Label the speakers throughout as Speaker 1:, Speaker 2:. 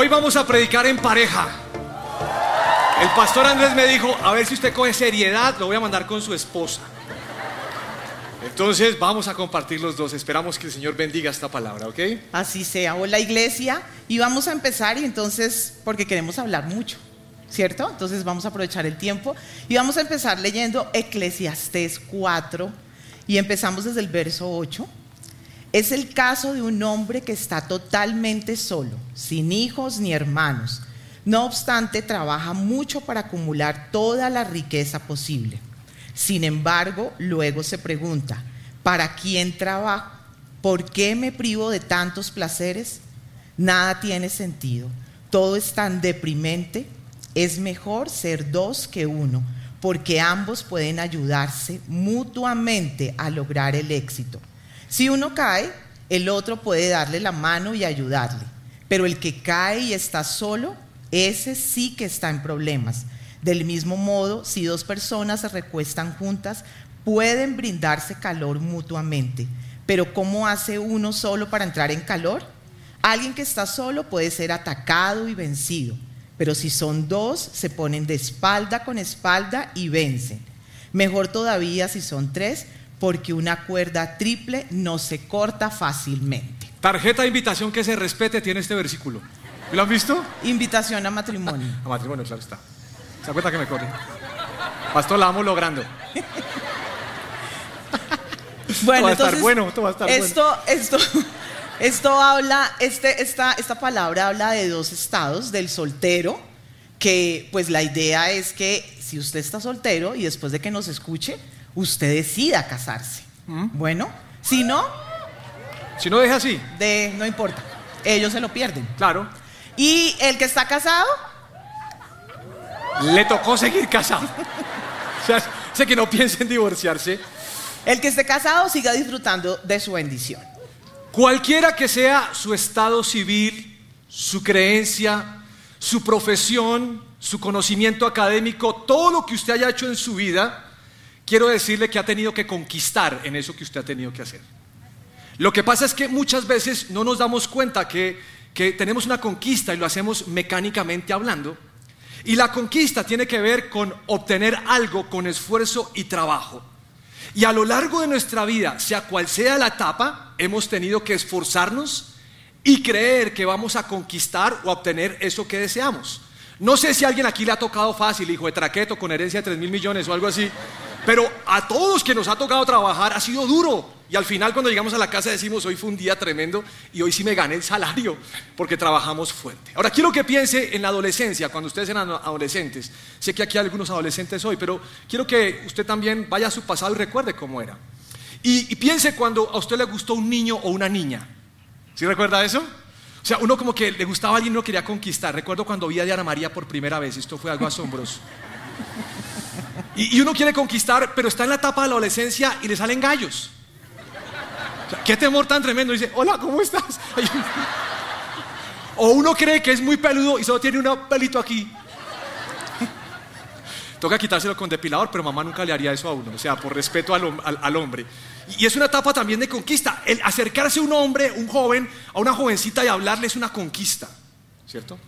Speaker 1: Hoy vamos a predicar en pareja. El pastor Andrés me dijo, a ver si usted coge seriedad, lo voy a mandar con su esposa. Entonces vamos a compartir los dos. Esperamos que el Señor bendiga esta palabra, ¿ok?
Speaker 2: Así sea. Hola iglesia. Y vamos a empezar y entonces, porque queremos hablar mucho, ¿cierto? Entonces vamos a aprovechar el tiempo y vamos a empezar leyendo Eclesiastés 4 y empezamos desde el verso 8. Es el caso de un hombre que está totalmente solo, sin hijos ni hermanos. No obstante, trabaja mucho para acumular toda la riqueza posible. Sin embargo, luego se pregunta, ¿para quién trabajo? ¿Por qué me privo de tantos placeres? Nada tiene sentido. Todo es tan deprimente. Es mejor ser dos que uno, porque ambos pueden ayudarse mutuamente a lograr el éxito. Si uno cae, el otro puede darle la mano y ayudarle. Pero el que cae y está solo, ese sí que está en problemas. Del mismo modo, si dos personas se recuestan juntas, pueden brindarse calor mutuamente. Pero ¿cómo hace uno solo para entrar en calor? Alguien que está solo puede ser atacado y vencido, pero si son dos, se ponen de espalda con espalda y vencen. Mejor todavía si son tres, porque una cuerda triple no se corta fácilmente.
Speaker 1: Tarjeta de invitación que se respete tiene este versículo. ¿Lo han visto?
Speaker 2: Invitación a matrimonio.
Speaker 1: A matrimonio, claro está. ¿Se cuenta que me corre? Pastor, la vamos logrando.
Speaker 2: Bueno,
Speaker 1: va a estar
Speaker 2: entonces,
Speaker 1: bueno, esto va a estar
Speaker 2: esto, esto, esto habla, este, esta, esta palabra habla de dos estados, del soltero, que pues la idea es que si usted está soltero y después de que nos escuche, usted decida casarse. Bueno, si no,
Speaker 1: Si no deja así,
Speaker 2: de, no importa, ellos se lo pierden.
Speaker 1: claro.
Speaker 2: Y el que está casado,
Speaker 1: Le tocó seguir casado. O sea, sé que no piensa en divorciarse.
Speaker 2: el que esté casado siga disfrutando de su bendición.
Speaker 1: Cualquiera que sea su estado civil, su creencia, su profesión, su conocimiento académico, todo lo que usted haya hecho en su vida, quiero decirle que ha tenido que conquistar en eso que usted ha tenido que hacer. Lo que pasa es que muchas veces no nos damos cuenta que, que tenemos una conquista y lo hacemos mecánicamente hablando. Y la conquista tiene que ver con obtener algo con esfuerzo y trabajo. Y a lo largo de nuestra vida, sea cual sea la etapa, hemos tenido que esforzarnos y creer que vamos a conquistar o obtener eso que deseamos. No sé si a alguien aquí le ha tocado fácil, hijo de traqueto, con herencia de 3 mil millones o algo así, pero a todos que nos ha tocado trabajar ha sido duro. Y al final cuando llegamos a la casa decimos, hoy fue un día tremendo y hoy sí me gané el salario porque trabajamos fuerte. Ahora quiero que piense en la adolescencia, cuando ustedes eran adolescentes. Sé que aquí hay algunos adolescentes hoy, pero quiero que usted también vaya a su pasado y recuerde cómo era. Y, piense cuando a usted le gustó un niño o una niña. ¿Sí recuerda eso? O sea, uno como que le gustaba a alguien y no quería conquistar. Recuerdo cuando vi a Diana María por primera vez, esto fue algo asombroso. Y, uno quiere conquistar, pero está en la etapa de la adolescencia y le salen gallos. O sea, qué temor tan tremendo. Dice, hola, ¿cómo estás? O uno cree que es muy peludo y solo tiene un pelito aquí. Toca quitárselo con depilador, pero mamá nunca le haría eso a uno, o sea, por respeto al, al- al hombre. Y es una etapa también de conquista. El acercarse a un hombre, un joven, a una jovencita y hablarle es una conquista, ¿cierto?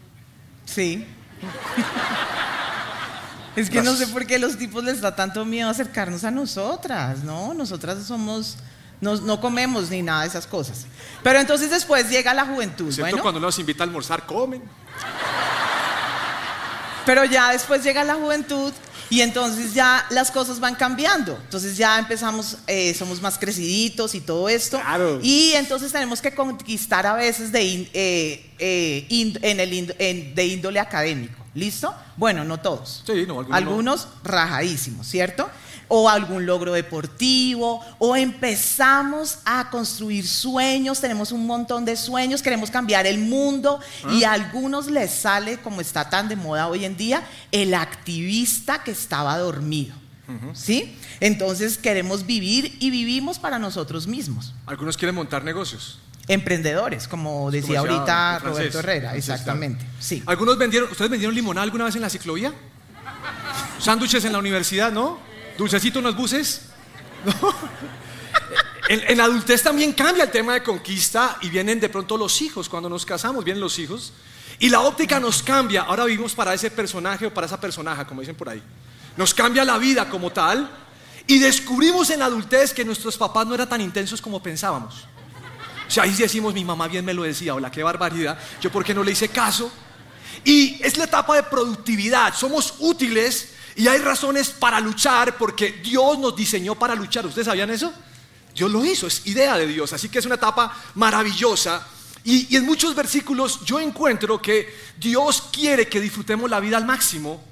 Speaker 2: Sí. Es que no sé por qué los tipos les da tanto miedo acercarnos a nosotras, ¿no? Nosotras somos, no, no comemos ni nada de esas cosas. Pero entonces después llega la juventud,
Speaker 1: ¿Cierto?
Speaker 2: bueno,
Speaker 1: Cuando nos invita a almorzar, comen.
Speaker 2: Pero ya después llega la juventud y entonces ya las cosas van cambiando. Entonces ya empezamos, eh, somos más creciditos y todo esto.
Speaker 1: Claro.
Speaker 2: Y entonces tenemos que conquistar a veces de, eh, eh, en el en- de índole académico. ¿Listo? Bueno, no todos.
Speaker 1: Sí, no, algunos no.
Speaker 2: algunos rajadísimos, ¿cierto? O algún logro deportivo, o empezamos a construir sueños, tenemos un montón de sueños, queremos cambiar el mundo y a algunos les sale, como está tan de moda hoy en día, el activista que estaba dormido. ¿Sí? Entonces queremos vivir y vivimos para nosotros mismos.
Speaker 1: Algunos quieren montar negocios.
Speaker 2: Emprendedores, como decía
Speaker 1: Como decía
Speaker 2: ahorita
Speaker 1: francés,
Speaker 2: Roberto Herrera,
Speaker 1: francés,
Speaker 2: exactamente.
Speaker 1: claro.
Speaker 2: Sí.
Speaker 1: ¿Algunos vendieron, ustedes vendieron limonada alguna vez en la ciclovía? ¿Sándwiches en la universidad, no? ¿Dulcecito en los buses? En, adultez también cambia el tema de conquista y vienen de pronto los hijos, cuando nos casamos vienen los hijos Y la óptica nos cambia. Ahora vivimos para ese personaje o para esa personaje, como dicen por ahí. Nos cambia la vida como tal. Y descubrimos en la adultez que nuestros papás no eran tan intensos como pensábamos. O sea, ahí decimos, mi mamá bien me lo decía, hola, qué barbaridad. Yo, ¿por qué no le hice caso? Y es la etapa de productividad. Somos útiles y hay razones para luchar porque Dios nos diseñó para luchar. ¿Ustedes sabían eso? Dios lo hizo, es idea de Dios. Así que es una etapa maravillosa. Y, en muchos versículos yo encuentro que Dios quiere que disfrutemos la vida al máximo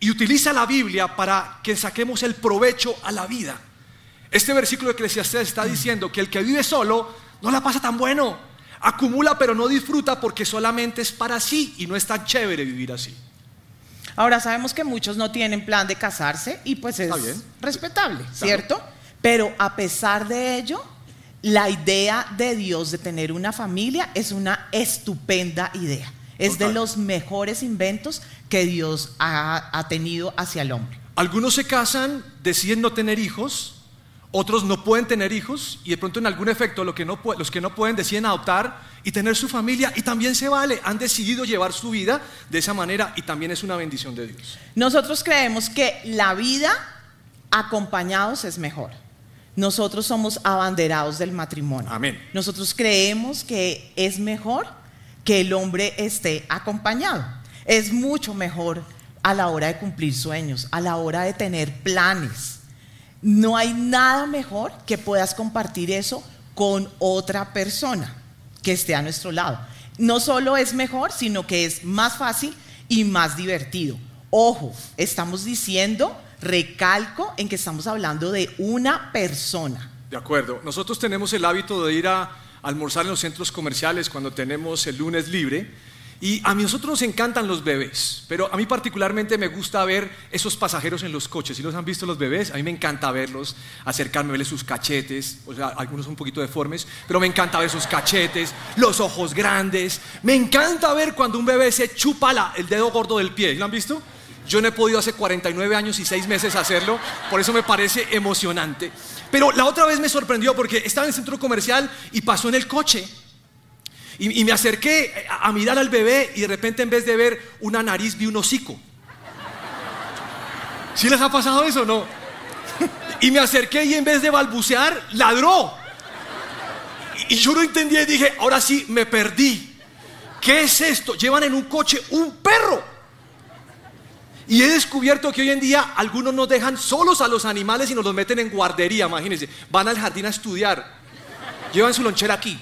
Speaker 1: y utiliza la Biblia para que saquemos el provecho a la vida. Este versículo de Eclesiastés está diciendo que el que vive solo no la pasa tan bueno. Acumula pero no disfruta porque solamente es para sí y no es tan chévere vivir así.
Speaker 2: Ahora sabemos que muchos no tienen plan de casarse y pues es respetable, ¿cierto? Pero a pesar de ello, la idea de Dios de tener una familia es una estupenda idea. Es de los mejores inventos que Dios ha, ha, tenido hacia el hombre.
Speaker 1: Algunos se casan, deciden no tener hijos, otros no pueden tener hijos y de pronto en algún efecto los que, no, los que no pueden deciden adoptar y tener su familia y también se vale, han decidido llevar su vida de esa manera y también es una bendición de Dios.
Speaker 2: Nosotros creemos que la vida acompañados es mejor. Nosotros somos abanderados del matrimonio.
Speaker 1: Amén.
Speaker 2: Nosotros creemos que es mejor que el hombre esté acompañado. Es mucho mejor a la hora de cumplir sueños, a la hora de tener planes no hay nada mejor que puedas compartir eso con otra persona que esté a nuestro lado. No solo es mejor, sino que es más fácil y más divertido. Ojo, estamos diciendo, recalco en que estamos hablando de una persona.
Speaker 1: De acuerdo, nosotros tenemos el hábito de ir a almorzar en los centros comerciales cuando tenemos el lunes libre y a nosotros nos encantan los bebés, pero a mí particularmente me gusta ver esos pasajeros en los coches. ¿Si los han visto los bebés? A mí me encanta verlos, acercarme, verles sus cachetes, o sea, algunos un poquito deformes, pero me encanta ver sus cachetes, los ojos grandes. Me encanta ver cuando un bebé se chupa la, el dedo gordo del pie. ¿Lo han visto? Yo no he podido hace 49 años y 6 meses hacerlo, por eso me parece emocionante. Pero la otra vez me sorprendió porque estaba en el centro comercial y pasó en el coche y, me acerqué a, mirar al bebé y de repente en vez de ver una nariz vi un hocico. ¿Sí les ha pasado eso o no? Y me acerqué y en vez de balbucear, ladró. Y yo no entendía y dije, ahora sí, me perdí. ¿Qué es esto? Llevan en un coche un perro. Y he descubierto que hoy en día algunos nos dejan solos a los animales y nos los meten en guardería, imagínense. Van al jardín a estudiar. Llevan su lonchera aquí.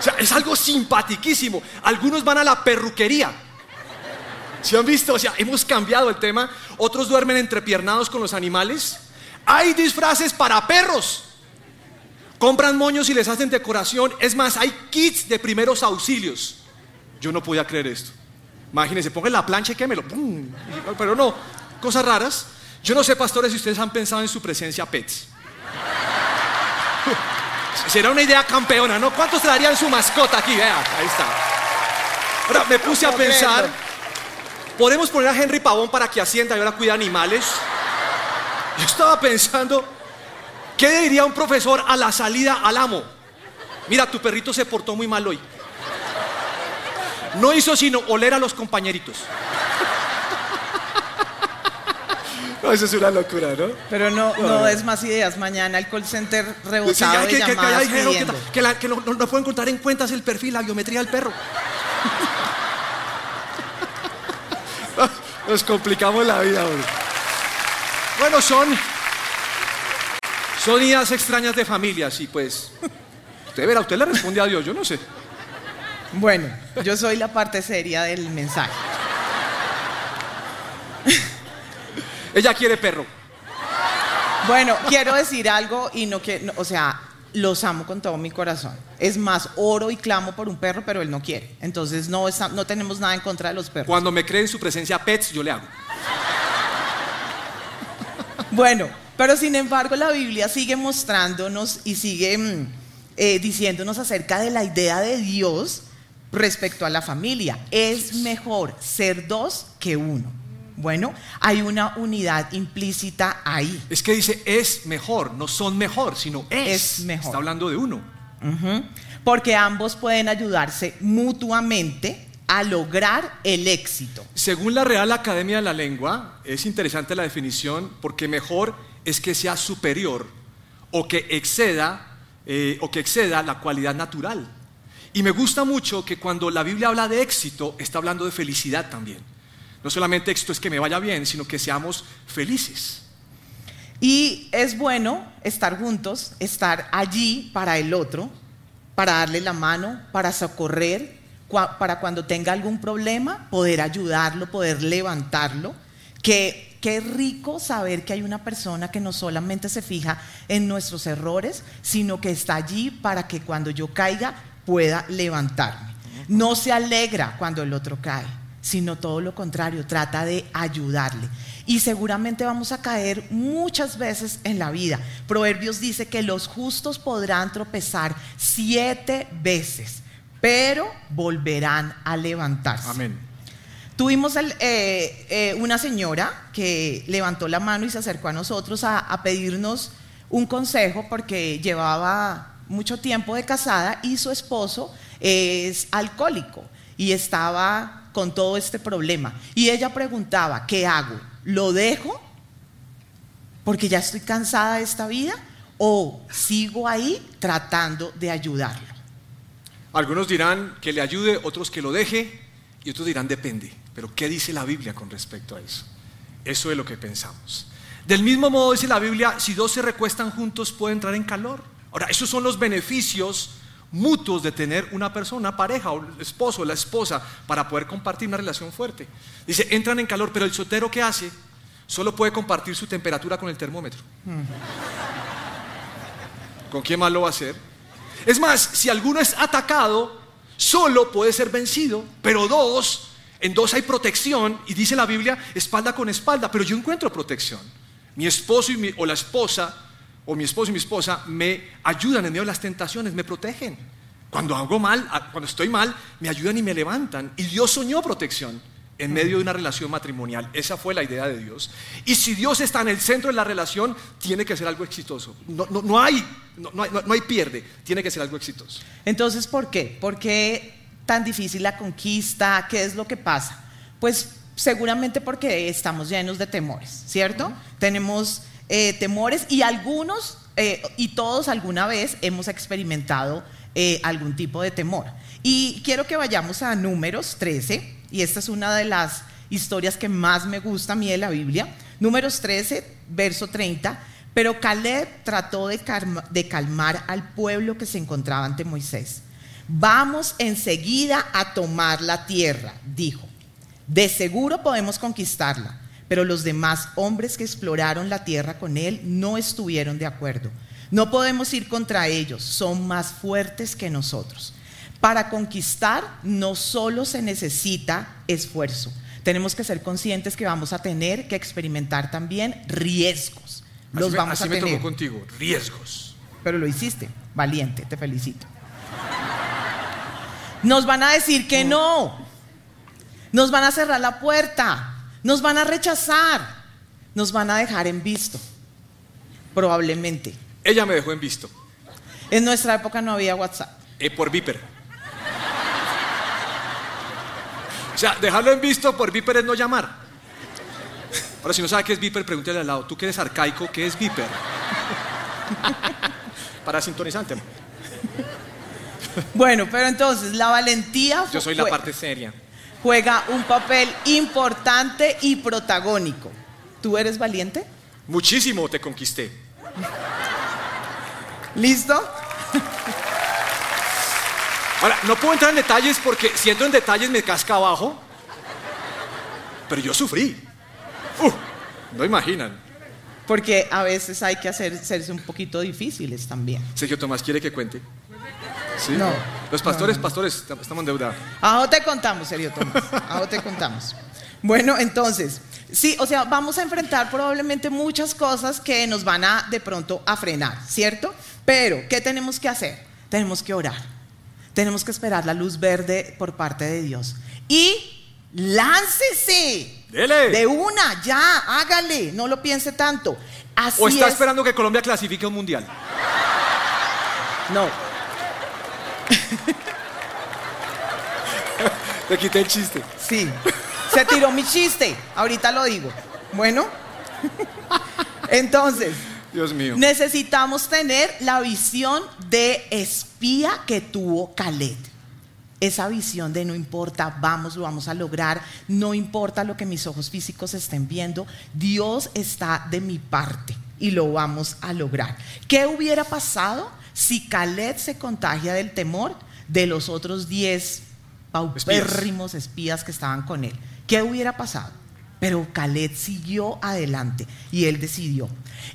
Speaker 1: O sea, es algo simpatiquísimo. Algunos van a la perruquería. ¿Se han visto? O sea, hemos cambiado el tema. Otros duermen entrepiernados con los animales. Hay disfraces para perros. Compran moños y les hacen decoración. Es más, hay kits de primeros auxilios. Yo no podía creer esto. Imagínense, pongan la plancha y quémelo. Pero no, cosas raras. Yo no sé, pastores, si ustedes han pensado en su presencia pets. Será una idea campeona, ¿no? ¿Cuántos traerían su mascota aquí? Vea, ahí está. Ahora me puse a pensar, ¿podemos poner a Henry Pavón para que ascienda y ahora cuide animales? Yo estaba pensando, ¿qué diría un profesor a la salida al amo? Mira, tu perrito se portó muy mal hoy. No hizo sino oler a los compañeritos. No, eso es una locura, ¿no?
Speaker 2: Pero no, no es más ideas. Mañana el call center rebotado
Speaker 1: que,
Speaker 2: de
Speaker 1: que,
Speaker 2: llamadas
Speaker 1: que, que, no, no, pueden contar en cuentas el perfil, la biometría del perro. Nos complicamos la vida, hoy. Bueno, son... Son ideas extrañas de familias y pues... Usted verá, usted le responde a Dios, yo no sé.
Speaker 2: Bueno, yo soy la parte seria del mensaje.
Speaker 1: Ella quiere perro.
Speaker 2: Bueno, quiero decir algo y no que, o sea, los amo con todo mi corazón. Es más, oro y clamo por un perro, pero él no quiere. Entonces no, no tenemos nada en contra de los perros.
Speaker 1: Cuando me creen su presencia pets, yo le hago.
Speaker 2: Bueno, pero sin embargo la Biblia sigue mostrándonos y sigue mm, eh, diciéndonos acerca de la idea de Dios respecto a la familia. Es mejor ser dos que uno. Bueno, hay una unidad implícita ahí.
Speaker 1: Es que dice es mejor, no son mejor, sino es. mejor. Está hablando de uno.
Speaker 2: Porque ambos pueden ayudarse mutuamente a lograr el éxito.
Speaker 1: Según la Real Academia de la Lengua, es interesante la definición porque mejor es que sea superior o que exceda eh, o que exceda la cualidad natural. Y me gusta mucho que cuando la Biblia habla de éxito, está hablando de felicidad también. No solamente éxito es que me vaya bien, sino que seamos felices.
Speaker 2: Y es bueno estar juntos, estar allí para el otro, para darle la mano, para socorrer, para cuando tenga algún problema, poder ayudarlo, poder levantarlo. Que qué rico saber que hay una persona que no solamente se fija en nuestros errores, sino que está allí para que cuando yo caiga pueda levantarme. No se alegra cuando el otro cae, sino todo lo contrario, trata de ayudarle. Y seguramente vamos a caer muchas veces en la vida. Proverbios dice que los justos podrán tropezar siete veces pero volverán a levantarse.
Speaker 1: Amén.
Speaker 2: Tuvimos eh, eh, una señora que levantó la mano y se acercó a nosotros a, pedirnos un consejo porque llevaba mucho tiempo de casada y su esposo es alcohólico y estaba con todo este problema. Y ella preguntaba, ¿qué hago? ¿Lo dejo? Porque ya estoy cansada de esta vida o sigo ahí tratando de ayudarlo.
Speaker 1: Algunos dirán que le ayude, otros que lo deje y otros dirán depende. Pero ¿qué dice la Biblia con respecto a eso? Eso es lo que pensamos. Del mismo modo dice la Biblia, si dos se recuestan juntos pueden entrar en calor. Ahora, esos son los beneficios mutuos de tener una persona, pareja, o el esposo, o la esposa, para poder compartir una relación fuerte. Dice, entran en calor, pero el soltero que hace solo puede compartir su temperatura con el termómetro. ¿Con quién más lo va a hacer? Es más, si alguno es atacado, solo puede ser vencido, pero dos, en dos hay protección y dice la Biblia espalda con espalda, pero yo encuentro protección. Mi esposo y o la esposa, o mi esposo y mi esposa me ayudan en medio de las tentaciones, me protegen. Cuando hago mal, cuando estoy mal, me ayudan y me levantan. Y Dios soñó protección en medio de una relación matrimonial. Esa fue la idea de Dios. Y si Dios está en el centro de la relación, tiene que ser algo exitoso. No, no, hay, no, hay, no hay pierde, tiene que ser algo exitoso.
Speaker 2: Entonces, ¿por qué? ¿Por qué tan difícil la conquista? ¿Qué es lo que pasa? Pues seguramente porque estamos llenos de temores, ¿cierto? Tenemos eh, temores y algunos, eh, y todos alguna vez hemos experimentado eh, algún tipo de temor. Y quiero que vayamos a números 13 y esta es una de las historias que más me gusta a mí de la Biblia. Números 13, verso 30. Pero Caleb trató de, de calmar al pueblo que se encontraba ante Moisés. Vamos enseguida a tomar la tierra, dijo. De seguro podemos conquistarla, pero los demás hombres que exploraron la tierra con él no estuvieron de acuerdo. No podemos ir contra ellos, son más fuertes que nosotros. Para conquistar no solo se necesita esfuerzo, tenemos que ser conscientes que vamos a tener que experimentar también riesgos.
Speaker 1: Los vamos a tener. me contigo, riesgos.
Speaker 2: Pero lo hiciste, valiente, te felicito. Nos van a decir que no. Nos van a cerrar la puerta. Nos van a rechazar. Nos van a dejar en visto. Probablemente.
Speaker 1: Ella me dejó en visto.
Speaker 2: En nuestra época no había WhatsApp.
Speaker 1: Eh, por Viper. O sea, dejarlo en visto por Viper es no llamar. Ahora, si no sabe qué es Viper, pregúntele al lado. Tú que eres arcaico, ¿qué es Viper? Para sintonizante.
Speaker 2: Bueno, pero entonces la valentía.
Speaker 1: Yo soy la parte seria.
Speaker 2: Juega un papel importante y protagónico. ¿Tú eres valiente?
Speaker 1: Muchísimo te conquisté.
Speaker 2: ¿Listo?
Speaker 1: Ahora, no puedo entrar en detalles porque siendo en detalles me casca abajo, pero yo sufrí. no imaginan.
Speaker 2: Porque a veces hay que hacerse un poquito difíciles también.
Speaker 1: Sergio Tomás quiere que cuente. ¿Sí?
Speaker 2: No.
Speaker 1: Los pastores, pastores, estamos en deuda.
Speaker 2: Ajo te contamos, Sergio Tomás. Ajo te contamos. Bueno, entonces, sí, o sea, vamos a enfrentar probablemente muchas cosas que nos van a de pronto a frenar, ¿cierto? Pero, ¿qué tenemos que hacer? Tenemos que orar. Tenemos que esperar la luz verde por parte de Dios. Y láncese.
Speaker 1: Dele.
Speaker 2: De una, ya, hágale, no lo piense tanto.
Speaker 1: ¿O está esperando que Colombia clasifique un mundial?
Speaker 2: No.
Speaker 1: Te quité el chiste.
Speaker 2: Sí. Se tiró mi chiste. Ahorita lo digo. Bueno. Entonces,
Speaker 1: Dios mío.
Speaker 2: necesitamos tener la visión de espía que tuvo Caleb. Esa visión de no importa, vamos, lo vamos a lograr, no importa lo que mis ojos físicos estén viendo, Dios está de mi parte y lo vamos a lograr. ¿Qué hubiera pasado si Caleb se contagia del temor de los otros 10 paupérrimos espías que estaban con él? ¿Qué hubiera pasado? Pero Caleb siguió adelante y él decidió.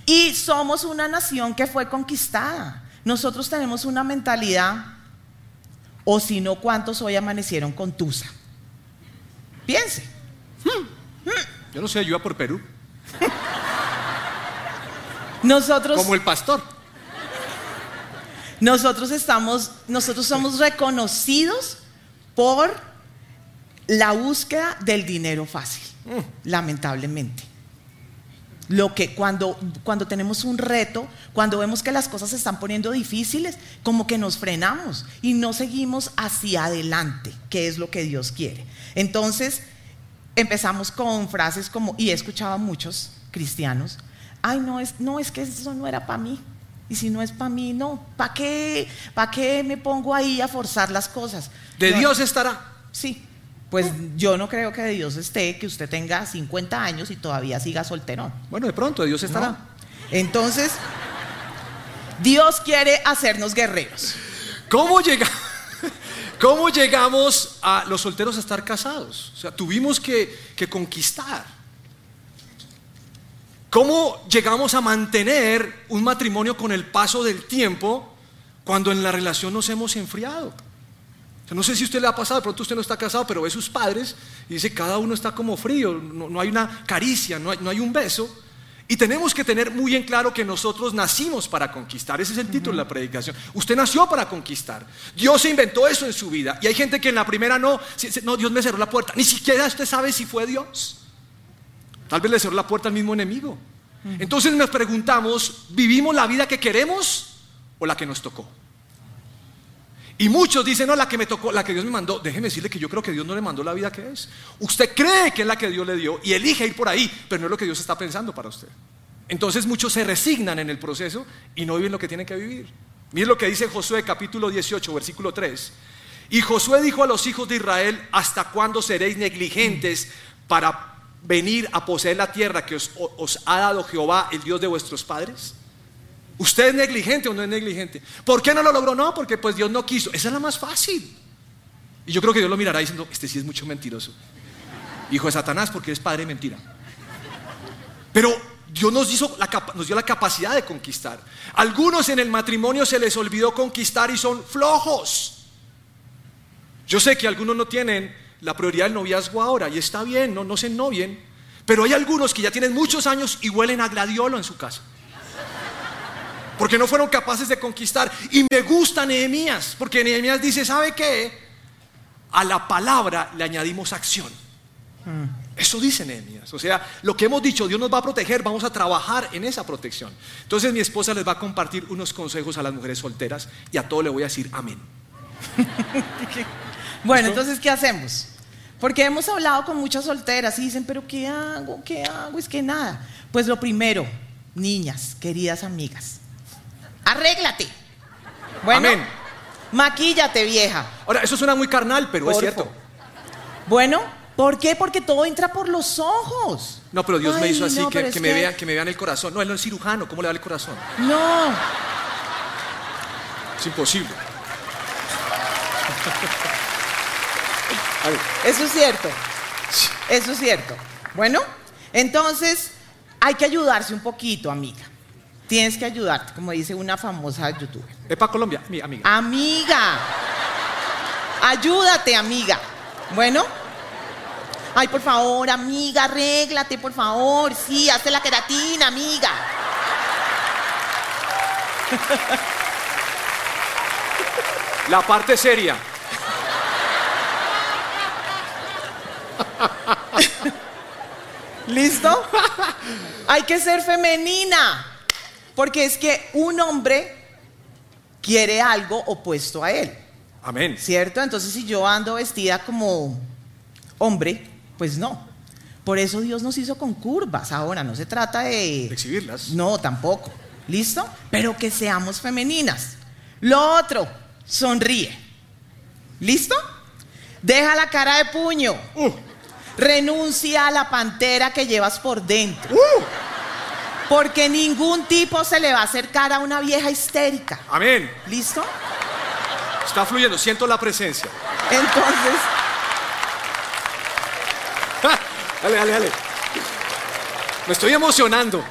Speaker 2: Y somos una nación que fue conquistada. Nosotros tenemos una mentalidad, o si no, ¿cuántos hoy amanecieron con Tusa? Piense.
Speaker 1: Yo no sé, yo iba por Perú.
Speaker 2: Nosotros,
Speaker 1: Como el pastor.
Speaker 2: Nosotros estamos, nosotros somos reconocidos por la búsqueda del dinero fácil, lamentablemente. Lo que cuando, cuando tenemos un reto, cuando vemos que las cosas se están poniendo difíciles, como que nos frenamos y no seguimos hacia adelante, que es lo que Dios quiere. Entonces, empezamos con frases como, y he escuchado a muchos cristianos, ay, no es, no, es que eso no era para mí. Y si no es para mí, no. ¿Para qué, ¿Para qué me pongo ahí a forzar las cosas?
Speaker 1: De Dios estará.
Speaker 2: Sí. Pues yo no creo que de Dios esté que usted tenga 50 años y todavía siga solterón.
Speaker 1: Bueno, de pronto, de Dios estará.
Speaker 2: ¿no? Entonces, Dios quiere hacernos guerreros.
Speaker 1: ¿Cómo, llega- ¿Cómo llegamos a los solteros a estar casados? O sea, tuvimos que, que conquistar. ¿Cómo llegamos a mantener un matrimonio con el paso del tiempo cuando en la relación nos hemos enfriado? O sea, no sé si usted le ha pasado, de pronto usted no está casado, pero ve sus padres y dice, cada uno está como frío, no, no hay una caricia, no hay, no hay un beso. Y tenemos que tener muy en claro que nosotros nacimos para conquistar. Ese es el título de la predicación. Usted nació para conquistar. Dios se inventó eso en su vida. Y hay gente que en la primera no, no, Dios me cerró la puerta. Ni siquiera usted sabe si fue Dios. Tal vez le cerró la puerta al mismo enemigo. Entonces nos preguntamos, ¿vivimos la vida que queremos o la que nos tocó? Y muchos dicen, no, la que me tocó, la que Dios me mandó. Déjeme decirle que yo creo que Dios no le mandó la vida que es. Usted cree que es la que Dios le dio y elige ir por ahí, pero no es lo que Dios está pensando para usted. Entonces muchos se resignan en el proceso y no viven lo que tienen que vivir. Miren lo que dice Josué capítulo 18, versículo 3. Y Josué dijo a los hijos de Israel, ¿hasta cuándo seréis negligentes para venir a poseer la tierra que os, ha dado Jehová, el Dios de vuestros padres? ¿Usted es negligente o no es negligente? ¿Por qué no lo logró? No, porque pues Dios no quiso. Esa es la más fácil. Y yo creo que Dios lo mirará diciendo, este sí es mucho mentiroso. Hijo de Satanás, porque es padre de mentira. Pero Dios nos, nos dio la capacidad de conquistar. Algunos en el matrimonio se les olvidó conquistar y son flojos. Yo sé que algunos no tienen la prioridad del noviazgo ahora y está bien, no, no se novien. Pero hay algunos que ya tienen muchos años y huelen a gladiolo en su casa. Porque no fueron capaces de conquistar. Y me gusta Nehemías, porque Nehemías dice, ¿sabe qué? A la palabra le añadimos acción. Eso dice Nehemías. O sea, lo que hemos dicho, Dios nos va a proteger, vamos a trabajar en esa protección. Entonces mi esposa les va a compartir unos consejos a las mujeres solteras y a todo le voy a decir amén.
Speaker 2: Bueno, entonces, ¿qué hacemos? Porque hemos hablado con muchas solteras y dicen, pero ¿qué hago? ¿Qué hago? Es que nada. Pues lo primero, niñas, queridas amigas, arréglate. Bueno,
Speaker 1: Amén.
Speaker 2: maquíllate, vieja.
Speaker 1: Ahora, eso suena muy carnal, pero es cierto.
Speaker 2: Bueno, ¿por qué? Porque todo entra por los ojos.
Speaker 1: No, pero Dios me hizo así,
Speaker 2: no,
Speaker 1: que,
Speaker 2: es
Speaker 1: que me vean, que me vean el corazón. No, él no es cirujano, ¿cómo le va el corazón?
Speaker 2: No,
Speaker 1: Es imposible.
Speaker 2: Eso es cierto. Eso es cierto. Bueno, entonces hay que ayudarse un poquito, amiga. Tienes que ayudarte, como dice una famosa youtuber.
Speaker 1: es para Colombia, mi amiga.
Speaker 2: Amiga, ayúdate, amiga. Bueno, ay, por favor, amiga, arréglate, por favor. Sí, hazte la queratina, amiga.
Speaker 1: La parte seria.
Speaker 2: ¿Listo? Hay que ser femenina. Porque es que un hombre quiere algo opuesto a él.
Speaker 1: Amén.
Speaker 2: ¿Cierto? Entonces si yo ando vestida como hombre, pues no. Por eso Dios nos hizo con curvas. Ahora no se trata de...
Speaker 1: De exhibirlas.
Speaker 2: No, tampoco. ¿Listo? Pero que seamos femeninas. Lo otro, sonríe. ¿Listo? Deja la cara de puño.
Speaker 1: Uh,
Speaker 2: Renuncia a la pantera que llevas por dentro.
Speaker 1: uh,
Speaker 2: Porque ningún tipo se le va a acercar a una vieja histérica.
Speaker 1: amén.
Speaker 2: ¿Listo?
Speaker 1: Está fluyendo, siento la presencia.
Speaker 2: Entonces,
Speaker 1: ¡Ja! Dale, dale, dale. Me estoy emocionando.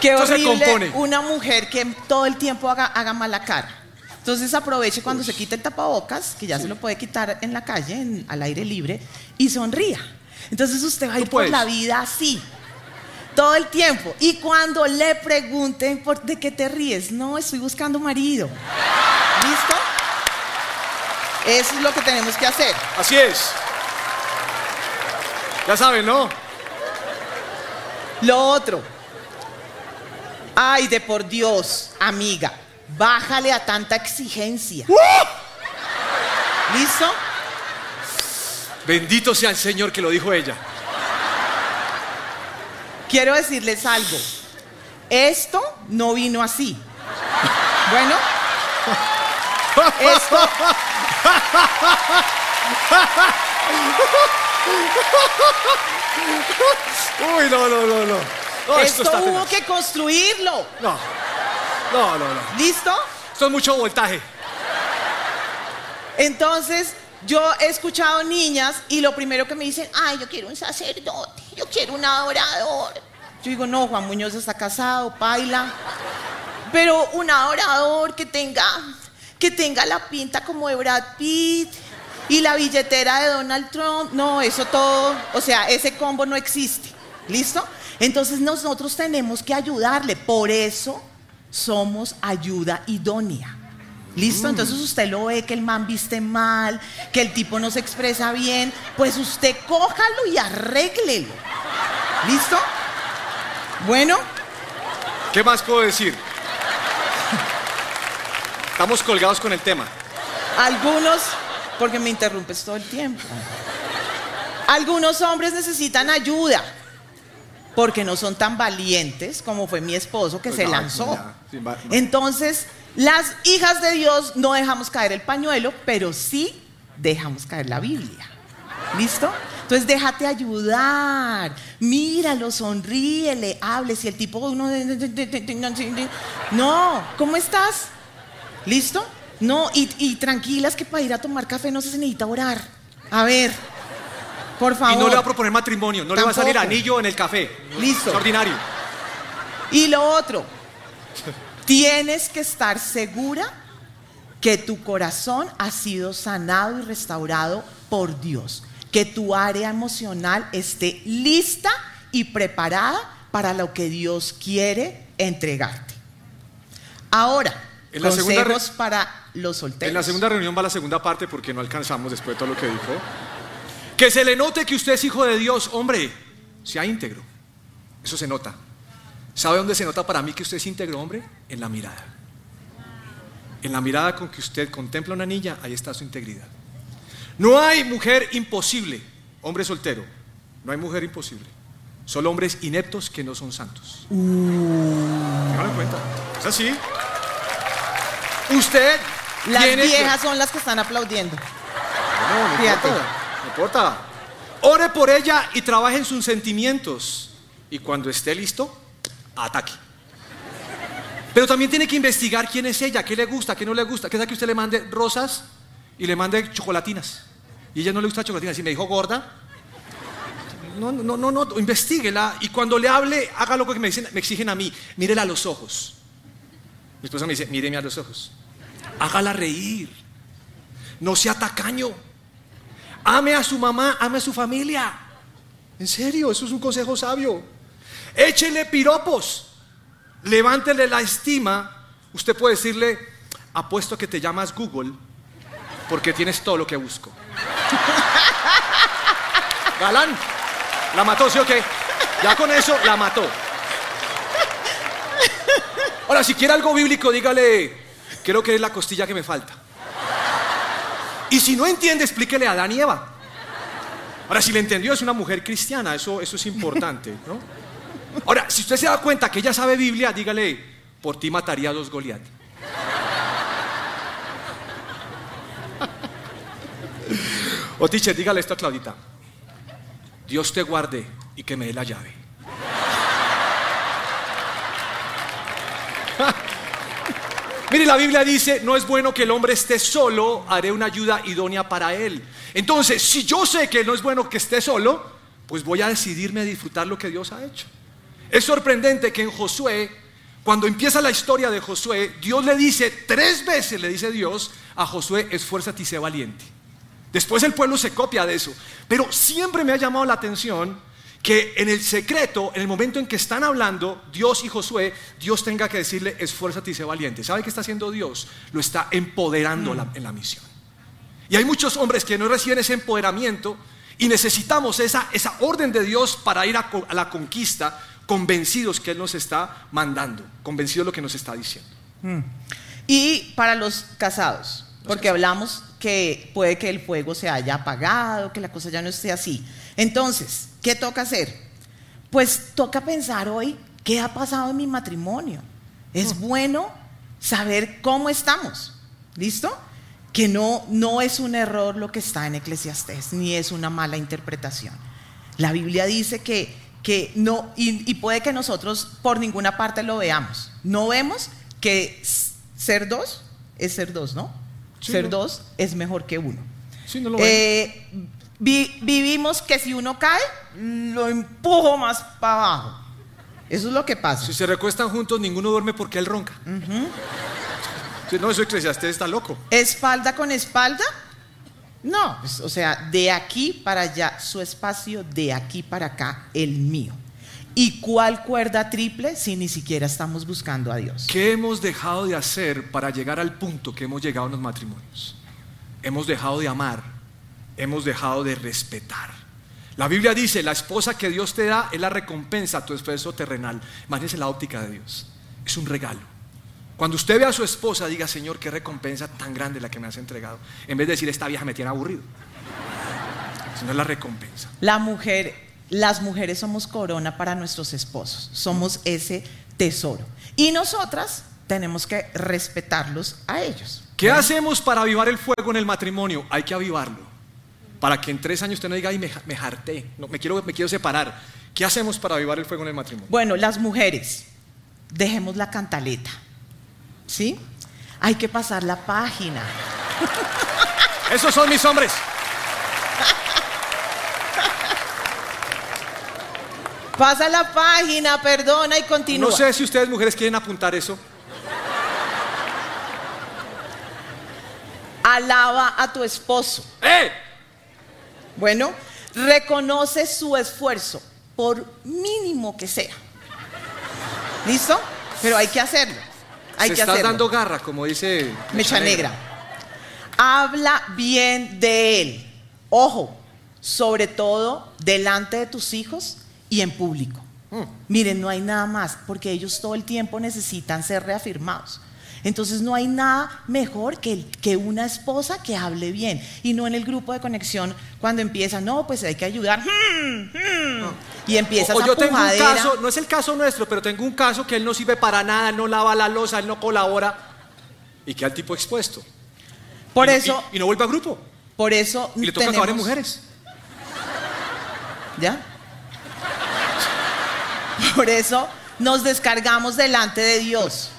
Speaker 2: qué
Speaker 1: Esto se
Speaker 2: horrible
Speaker 1: compone.
Speaker 2: una mujer que todo el tiempo haga, haga mala cara. Entonces aproveche cuando se quite el tapabocas, que ya se lo puede quitar en la calle, en- al aire libre, y sonría. Entonces usted va a ir por la vida así, todo el tiempo. Y cuando le pregunten por, de qué te ríes, no, estoy buscando marido. ¿Listo? Eso es lo que tenemos que hacer.
Speaker 1: Así es. Ya saben, ¿no?
Speaker 2: Lo otro. Ay, de por Dios, amiga, bájale a tanta exigencia. ¿Listo?
Speaker 1: Bendito sea el Señor que lo dijo ella.
Speaker 2: Quiero decirles algo. Esto no vino así. Bueno, esto,
Speaker 1: Uy, no, no, no, no. No, esto
Speaker 2: esto
Speaker 1: está
Speaker 2: hubo que construirlo.
Speaker 1: No. No, no, no.
Speaker 2: ¿Listo?
Speaker 1: Esto es mucho voltaje.
Speaker 2: Entonces, yo he escuchado niñas y lo primero que me dicen, ay, yo quiero un sacerdote, yo quiero un adorador. Yo digo, no, Juan Muñoz está casado, paila. Pero un adorador que tenga, que tenga la pinta como de Brad Pitt y la billetera de Donald Trump. No, eso todo, o sea, ese combo no existe. ¿Listo? Entonces nosotros tenemos que ayudarle. Por eso somos ayuda idónea. ¿Listo? Entonces usted lo ve que el man viste mal, que el tipo no se expresa bien, pues usted cójalo y arréglelo. ¿Listo? Bueno,
Speaker 1: ¿Qué más puedo decir? Estamos colgados con el tema.
Speaker 2: algunos, porque me interrumpes todo el tiempo. Algunos hombres necesitan ayuda, porque no son tan valientes como fue mi esposo que
Speaker 1: Pues
Speaker 2: se
Speaker 1: no,
Speaker 2: lanzó. Entonces, las hijas de Dios no dejamos caer el pañuelo, pero sí dejamos caer la Biblia. ¿Listo? Entonces déjate ayudar, míralo, sonríele, hable. Si el tipo uno. No, ¿cómo estás? ¿Listo? No, y, y tranquilas que para ir a tomar café no se necesita orar. A ver, por
Speaker 1: Y no le va a proponer matrimonio, no le va a salir anillo en el café.
Speaker 2: Listo.
Speaker 1: Extraordinario.
Speaker 2: Y lo otro, tienes que estar segura que tu corazón ha sido sanado y restaurado por Dios, que tu área emocional esté lista y preparada para lo que Dios quiere entregarte. Ahora,
Speaker 1: En la
Speaker 2: consejos para los solteros.
Speaker 1: En la segunda reunión va la segunda parte porque no alcanzamos después de todo lo que dijo. Que se le note que usted es hijo de Dios, hombre, sea íntegro. Eso se nota. ¿Sabe dónde se nota para mí que usted es íntegro, hombre? En la mirada. En la mirada con que usted contempla a una niña, ahí está su integridad. No hay mujer imposible, hombre soltero. No hay mujer imposible. Solo hombres ineptos que no son santos. Téngalo en cuenta. Es así. Usted
Speaker 2: Las viejas son las que están aplaudiendo.
Speaker 1: no, no no Ore por ella y trabaje en sus sentimientos. Y cuando esté listo, ataque. Pero también tiene que investigar quién es ella, qué le gusta, qué no le gusta. ¿Qué tal que usted le mande rosas y le mande chocolatinas? Y ella no le gusta chocolatinas. Y me dijo gorda. No, no, no, no, investiguela. Y cuando le hable, haga lo que me, dicen, me exigen a mí. Mírela a los ojos. Mi esposa me dice, míreme a los ojos. Hágala reír. No sea tacaño. Ame a su mamá, ame a su familia. En serio, eso es un consejo sabio. Échele piropos. Levántele la estima. Usted puede decirle, apuesto que te llamas Google porque tienes todo lo que busco. Galán, la mató, ¿sí o qué? Ya con eso la mató. Ahora, si quiere algo bíblico, dígale, creo que es la costilla que me falta. Y si no entiende, explíquele a Adán y Eva. Ahora, si le entendió, es una mujer cristiana, eso, eso es importante, ¿no? Ahora, si usted se da cuenta que ella sabe Biblia, dígale, por ti mataría a dos Goliat. O teacher, dígale esto a Claudita. Dios te guarde y que me dé la llave. Mire, la Biblia dice, no es bueno que el hombre esté solo, haré una ayuda idónea para él. Entonces, si yo sé que no es bueno que esté solo, pues voy a decidirme a disfrutar lo que Dios ha hecho. Es sorprendente que en Josué, cuando empieza la historia de Josué, Dios le dice, tres veces le dice Dios a Josué, esfuérzate y sé valiente. Después el pueblo se copia de eso. Pero siempre me ha llamado la atención que en el secreto, en el momento en que están hablando Dios y Josué, Dios tenga que decirle, esfuérzate y sé valiente. ¿Sabe qué está haciendo Dios? Lo está empoderando en la misión. Y hay muchos hombres que no reciben ese empoderamiento y necesitamos esa, esa orden de Dios para ir a, a la conquista convencidos que Él nos está mandando, convencidos de lo que nos está diciendo.
Speaker 2: Y para los casados, porque hablamos que puede que el fuego se haya apagado, que la cosa ya no esté así. Entonces, ¿qué toca hacer? Pues toca pensar hoy qué ha pasado en mi matrimonio. Es
Speaker 1: Mm.
Speaker 2: bueno saber cómo estamos. ¿Listo? Que no, no es un error lo que está en Eclesiastés, ni es una mala interpretación. La Biblia dice que, que no, y, y puede que nosotros por ninguna parte lo veamos. No vemos que ser dos es ser dos, ¿no?
Speaker 1: Sí,
Speaker 2: ser
Speaker 1: no.
Speaker 2: dos es mejor que uno.
Speaker 1: Sí, no lo.
Speaker 2: Eh, vi- vivimos que si uno cae, lo empujo más para abajo. Eso es lo que pasa.
Speaker 1: Si se recuestan juntos, ninguno duerme porque él ronca. No, eso eclesiastés está loco.
Speaker 2: ¿Espalda con espalda? No, pues, o sea, de aquí para allá su espacio, de aquí para acá el mío. ¿Y cuál cuerda triple si ni siquiera estamos buscando a Dios?
Speaker 1: ¿Qué hemos dejado de hacer para llegar al punto que hemos llegado en los matrimonios? Hemos dejado de amar, hemos dejado de respetar. La Biblia dice, la esposa que Dios te da es la recompensa a tu esfuerzo terrenal. Imagínese la óptica de Dios. Es un regalo. Cuando usted ve a su esposa, diga, Señor, qué recompensa tan grande la que me has entregado. En vez de decir, esta vieja me tiene aburrido. Sino es la recompensa.
Speaker 2: La mujer, las mujeres somos corona para nuestros esposos, somos ese tesoro. Y nosotras tenemos que respetarlos a ellos.
Speaker 1: ¿Qué hacemos para avivar el fuego en el matrimonio? Hay que avivarlo. Para que en tres años usted no diga, ay, me, me harté, no, me, quiero, me quiero separar. ¿Qué hacemos para avivar el fuego en el matrimonio?
Speaker 2: Bueno, las mujeres, dejemos la cantaleta. ¿Sí? Hay que pasar la página.
Speaker 1: Esos son mis hombres.
Speaker 2: Pasa la página, perdona y continúa.
Speaker 1: No sé si ustedes mujeres quieren apuntar eso.
Speaker 2: Alaba a tu esposo.
Speaker 1: ¡Eh!
Speaker 2: Bueno, reconoce su esfuerzo, por mínimo que sea. ¿Listo? Pero hay que hacerlo. Hay
Speaker 1: Se
Speaker 2: que
Speaker 1: estás
Speaker 2: hacerlo.
Speaker 1: dando garra, como dice
Speaker 2: Mecha negra. Habla bien de él. Ojo, sobre todo delante de tus hijos y en público.
Speaker 1: Mm.
Speaker 2: Miren, no hay nada más, porque ellos todo el tiempo necesitan ser reafirmados. Entonces no hay nada mejor que, que una esposa que hable bien y no en el grupo de conexión cuando empieza, no, pues hay que ayudar. hmm, hmm", y empiezas
Speaker 1: O, o
Speaker 2: a
Speaker 1: yo tengo un caso, no es el caso nuestro, pero tengo un caso que él no sirve para nada, no lava la losa, él no colabora y queda el tipo expuesto.
Speaker 2: Por
Speaker 1: Y
Speaker 2: eso,
Speaker 1: Y, y no vuelve a grupo.
Speaker 2: por eso
Speaker 1: Y le toca acabar en
Speaker 2: tenemos-
Speaker 1: mujeres.
Speaker 2: ¿Ya? Por eso nos descargamos delante de Dios.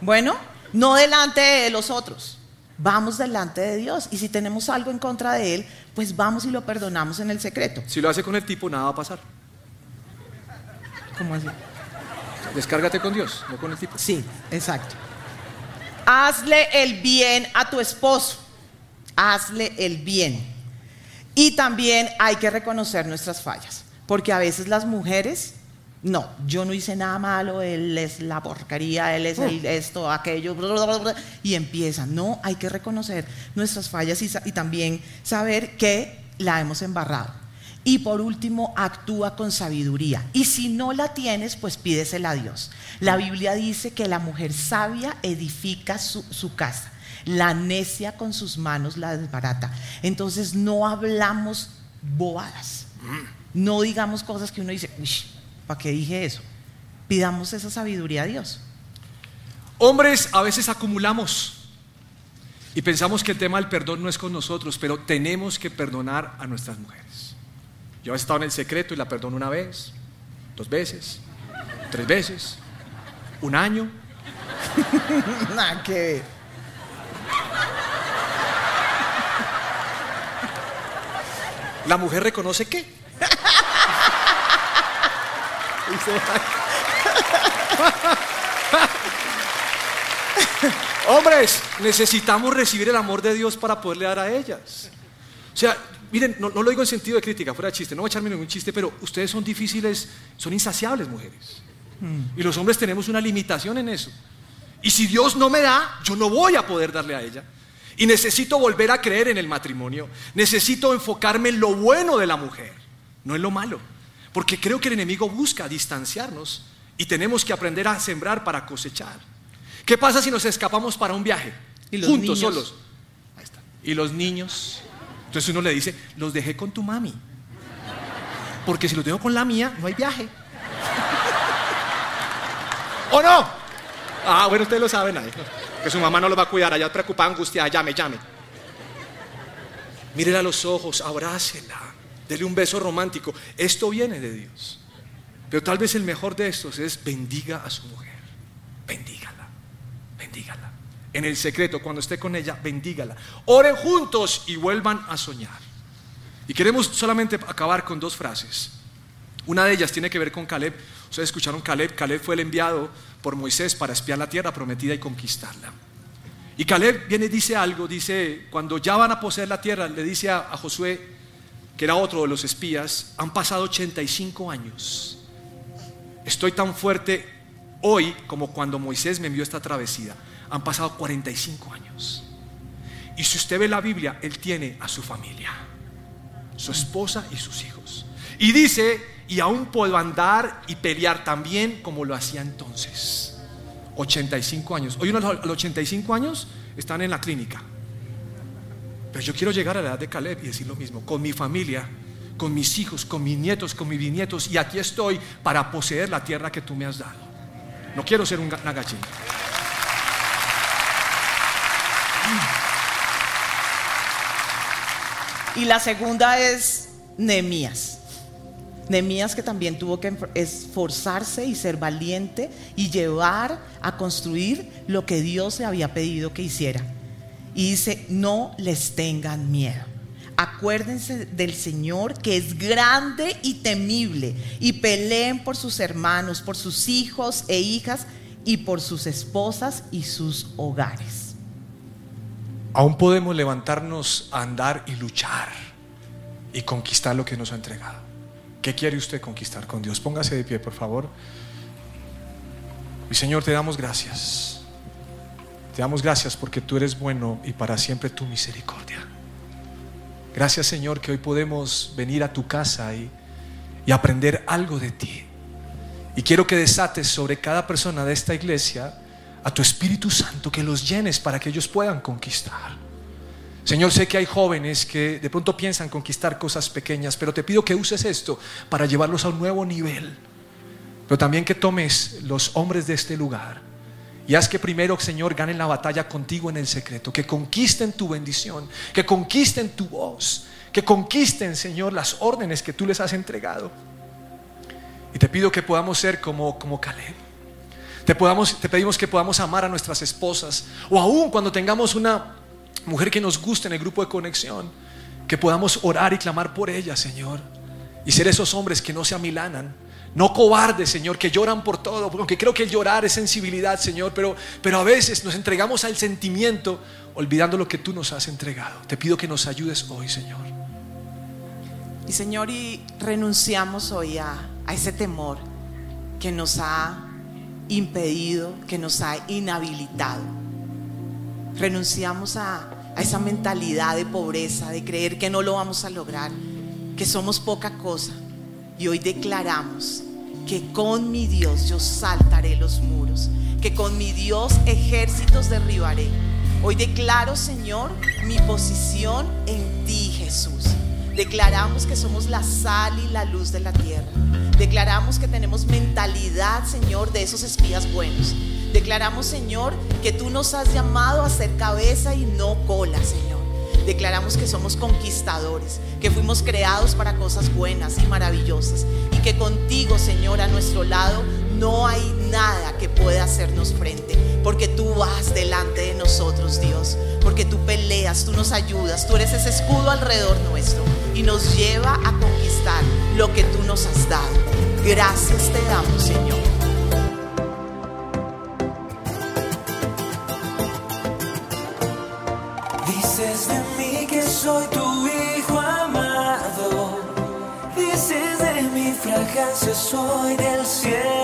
Speaker 2: Bueno, no delante de los otros. Vamos delante de Dios. Y si tenemos algo en contra de Él, pues vamos y lo perdonamos en el secreto.
Speaker 1: Si lo hace con el tipo, nada va a pasar.
Speaker 2: ¿Cómo así?
Speaker 1: Descárgate con Dios, no con el tipo.
Speaker 2: Sí, exacto. Hazle el bien a tu esposo. Hazle el bien. Y también hay que reconocer nuestras fallas. Porque a veces las mujeres, no, yo no hice nada malo, él es la porquería, él es el esto, aquello, y empiezan. No, hay que reconocer nuestras fallas y, también saber que la hemos embarrado. Y por último, actúa con sabiduría. Y si no la tienes, pues pídesela a Dios. La Biblia dice que la mujer sabia edifica su, su casa. La necia con sus manos la desbarata. Entonces no hablamos bobadas. No digamos cosas que uno dice, uy, ¿para qué dije eso? Pidamos esa sabiduría a Dios.
Speaker 1: Hombres, a veces acumulamos y pensamos que el tema del perdón no es con nosotros, pero tenemos que perdonar a nuestras mujeres. Yo he estado en el secreto y la perdono una vez, dos veces, tres veces, un año.
Speaker 2: Nada que ver.
Speaker 1: La mujer reconoce qué. Hombres, necesitamos recibir el amor de Dios para poderle dar a ellas. O sea, miren, no, lo digo en sentido de crítica, fuera de chiste, no voy a echarme ningún chiste, pero ustedes son difíciles, son insaciables mujeres. Y los hombres tenemos una limitación en eso. Y si Dios no me da, yo no voy a poder darle a ella. Y necesito volver a creer en el matrimonio. Necesito enfocarme en lo bueno de la mujer, no en lo malo. Porque creo que el enemigo busca distanciarnos y tenemos que aprender a sembrar para cosechar. ¿Qué pasa si nos escapamos para un viaje?
Speaker 2: ¿Y los
Speaker 1: juntos,
Speaker 2: niños?
Speaker 1: solos. Ahí está. Y los niños. Entonces uno le dice, los dejé con tu mami. Porque si los dejo con la mía, no hay viaje. ¿O no? Ah, bueno, ustedes lo saben ahí. Que su mamá no lo va a cuidar, allá preocupada, angustiada, llame, llame. Mírela a los ojos, abrácela, dele un beso romántico. Esto viene de Dios. Pero tal vez el mejor de estos es bendiga a su mujer. Bendígala, bendígala. En el secreto, cuando esté con ella, bendígala. Oren juntos y vuelvan a soñar. Y queremos solamente acabar con dos frases. Una de ellas tiene que ver con Caleb. Ustedes escucharon Caleb. Caleb fue el enviado por Moisés para espiar la tierra prometida y conquistarla. Y Caleb viene y dice algo, dice, cuando ya van a poseer la tierra, le dice a, a Josué, que era otro de los espías, han pasado 85 años. Estoy tan fuerte hoy como cuando Moisés me envió esta travesía. Han pasado 45 años. Y si usted ve la Biblia, él tiene a su familia, su esposa y sus hijos. Y dice, y aún puedo andar y pelear también como lo hacía entonces. 85 años. Hoy unos a los 85 años están en la clínica. Pero yo quiero llegar a la edad de Caleb y decir lo mismo, con mi familia, con mis hijos, con mis nietos, con mis bisnietos, y aquí estoy para poseer la tierra que tú me has dado. No quiero ser una gallina.
Speaker 2: Y la segunda es Nehemías. Nehemías que también tuvo que esforzarse y ser valiente y llevar a construir lo que Dios le había pedido que hiciera. Y dice, no les tengan miedo. Acuérdense del Señor que es grande y temible y peleen por sus hermanos, por sus hijos e hijas y por sus esposas y sus hogares.
Speaker 1: Aún podemos levantarnos a andar y luchar y conquistar lo que nos ha entregado. ¿Qué quiere usted conquistar con Dios? Póngase de pie, por favor. Y Señor, te damos gracias. Te damos gracias porque tú eres bueno y para siempre tu misericordia. Gracias, Señor, que hoy podemos venir a tu casa y, y aprender algo de ti. Y quiero que desates sobre cada persona de esta iglesia a tu Espíritu Santo, que los llenes para que ellos puedan conquistar. Señor, sé que hay jóvenes que de pronto piensan conquistar cosas pequeñas, pero te pido que uses esto para llevarlos a un nuevo nivel. Pero también que tomes los hombres de este lugar y haz que primero, Señor, ganen la batalla contigo en el secreto, que conquisten tu bendición, que conquisten tu voz, que conquisten, Señor, las órdenes que tú les has entregado. Y te pido que podamos ser como, como Caleb. Te, podamos, te pedimos que podamos amar a nuestras esposas o aún cuando tengamos una mujer que nos guste en el grupo de conexión, que podamos orar y clamar por ella, Señor. Y ser esos hombres que no se amilanan, no cobardes, Señor, que lloran por todo, porque creo que el llorar es sensibilidad, Señor, pero, pero a veces nos entregamos al sentimiento olvidando lo que tú nos has entregado. Te pido que nos ayudes hoy, Señor.
Speaker 2: Y Señor, y renunciamos hoy a, ese temor que nos ha impedido, que nos ha inhabilitado. Renunciamos a esa mentalidad de pobreza, de creer que no lo vamos a lograr, que somos poca cosa. Y hoy declaramos que con mi Dios yo saltaré los muros, que con mi Dios ejércitos derribaré. Hoy declaro, Señor, mi posición en ti, Jesús. Declaramos que somos la sal y la luz de la tierra. Declaramos que tenemos mentalidad, Señor, de esos espías buenos. Declaramos, Señor, que tú nos has llamado a ser cabeza y no cola, Señor. Declaramos que somos conquistadores, que fuimos creados para cosas buenas y maravillosas y que contigo, Señor, a nuestro lado no hay nada que pueda hacernos frente, porque tú vas delante de nosotros, Dios, porque tú peleas, tú nos ayudas, tú eres ese escudo alrededor nuestro y nos lleva a conquistar lo que tú nos has dado. Gracias te damos, Señor.
Speaker 3: Soy tu hijo amado. Dices de mi fragancia soy del cielo.